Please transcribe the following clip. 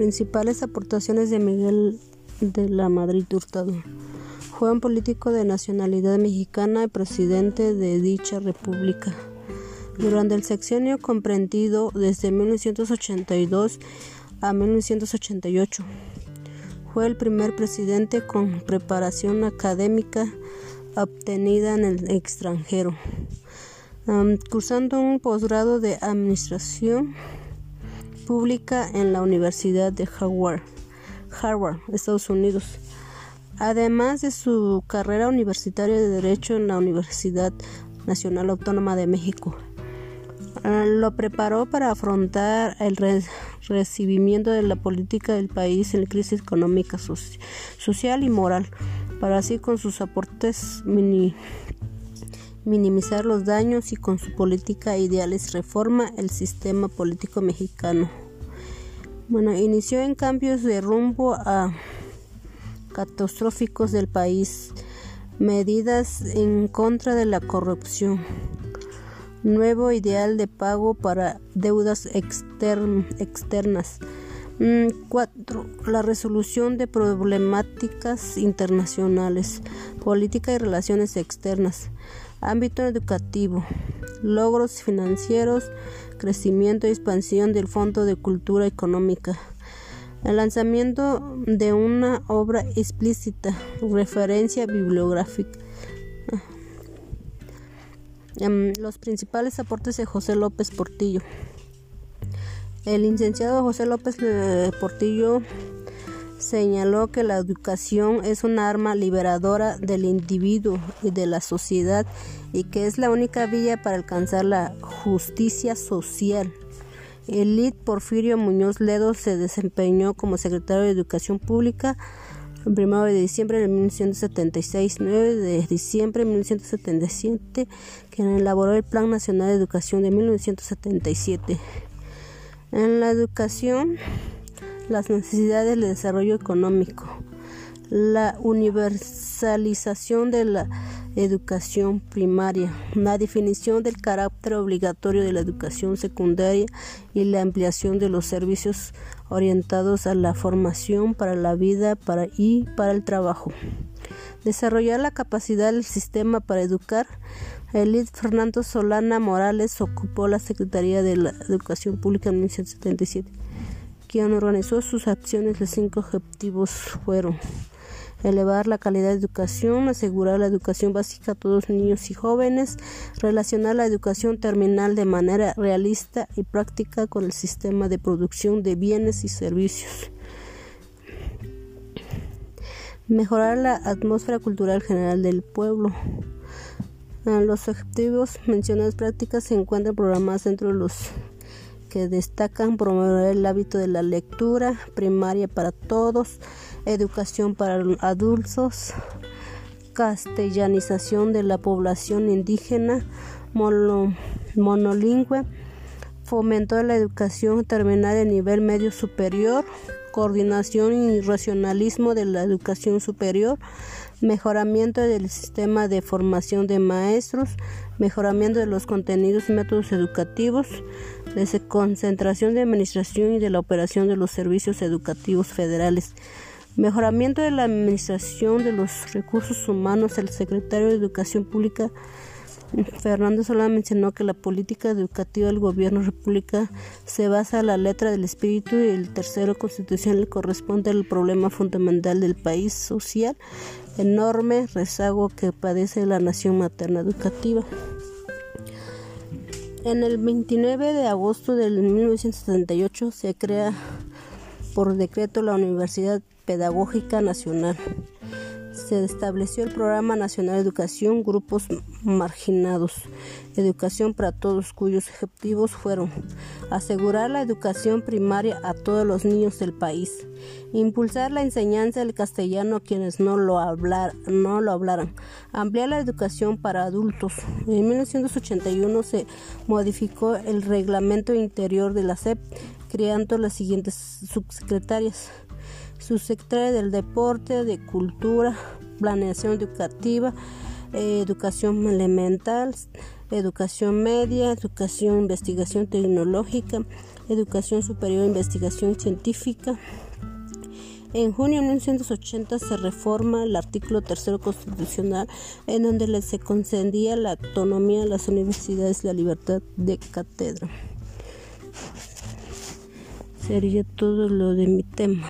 Principales aportaciones de Miguel de la Madrid Hurtado. Fue un político de nacionalidad mexicana y presidente de dicha república. Durante el sexenio comprendido desde 1982 a 1988, fue el primer presidente con preparación académica obtenida en el extranjero, cursando un posgrado de administración pública en la Universidad de Harvard, Estados Unidos. Además de su carrera universitaria de Derecho en la Universidad Nacional Autónoma de México, ah, lo preparó para afrontar el recibimiento de la política del país en crisis económica, social y moral, para así con sus aportes minimizar los daños y con su política ideales reforma el sistema político mexicano. Bueno, inició en cambios de rumbo a catastróficos del país, medidas en contra de la corrupción, nuevo ideal de pago para deudas externas. 4. Mm, la resolución de problemáticas internacionales, política y relaciones externas. Ámbito educativo. Logros financieros, crecimiento y expansión del Fondo de Cultura Económica. El lanzamiento de una obra explícita, referencia bibliográfica. Em, los principales aportes de José López Portillo. El licenciado José López eh, Portillo señaló que la educación es un arma liberadora del individuo y de la sociedad y que es la única vía para alcanzar la justicia social. El LID Porfirio Muñoz Ledo se desempeñó como secretario de Educación Pública el 1 de diciembre de 1976, 9 de diciembre de 1977, quien elaboró el Plan Nacional de Educación de 1977. En la educación, las necesidades del desarrollo económico, la universalización de la educación primaria, la definición del carácter obligatorio de la educación secundaria y la ampliación de los servicios orientados a la formación para la vida para y para el trabajo. Desarrollar la capacidad del sistema para educar. Elid Fernando Solana Morales ocupó la Secretaría de la Educación Pública en 1977 quien organizó sus acciones, los cinco objetivos fueron elevar la calidad de educación, asegurar la educación básica a todos niños y jóvenes, relacionar la educación terminal de manera realista y práctica con el sistema de producción de bienes y servicios. Mejorar la atmósfera cultural general del pueblo. Los objetivos mencionados prácticas se encuentran programados dentro de los que destacan promover el hábito de la lectura primaria para todos, educación para adultos, castellanización de la población indígena, monolingüe, fomento de la educación terminal de nivel medio superior, coordinación y racionalismo de la educación superior, mejoramiento del sistema de formación de maestros, mejoramiento de los contenidos y métodos educativos, concentración de administración y de la operación de los servicios educativos federales, mejoramiento de la administración de los recursos humanos. El secretario de Educación Pública Fernando Solá mencionó que la política educativa del gobierno república se basa en la letra del espíritu y el tercero constitucional corresponde al problema fundamental del país social, enorme rezago que padece la nación materna educativa. En el 29 de agosto de 1978 se crea por decreto la Universidad Pedagógica Nacional se estableció el Programa Nacional de Educación Grupos Marginados, Educación para Todos, cuyos objetivos fueron asegurar la educación primaria a todos los niños del país, impulsar la enseñanza del castellano a quienes no lo, hablaran, ampliar la educación para adultos. En 1981 se modificó el reglamento interior de la SEP, creando las siguientes subsecretarias subsecretaria del Deporte, de Cultura, Planeación Educativa, educación elemental, educación media, educación investigación tecnológica, educación superior investigación científica. En junio de 1980 se reforma el artículo tercero constitucional en donde se concedía la autonomía a las universidades y la libertad de cátedra. Sería todo lo de mi tema.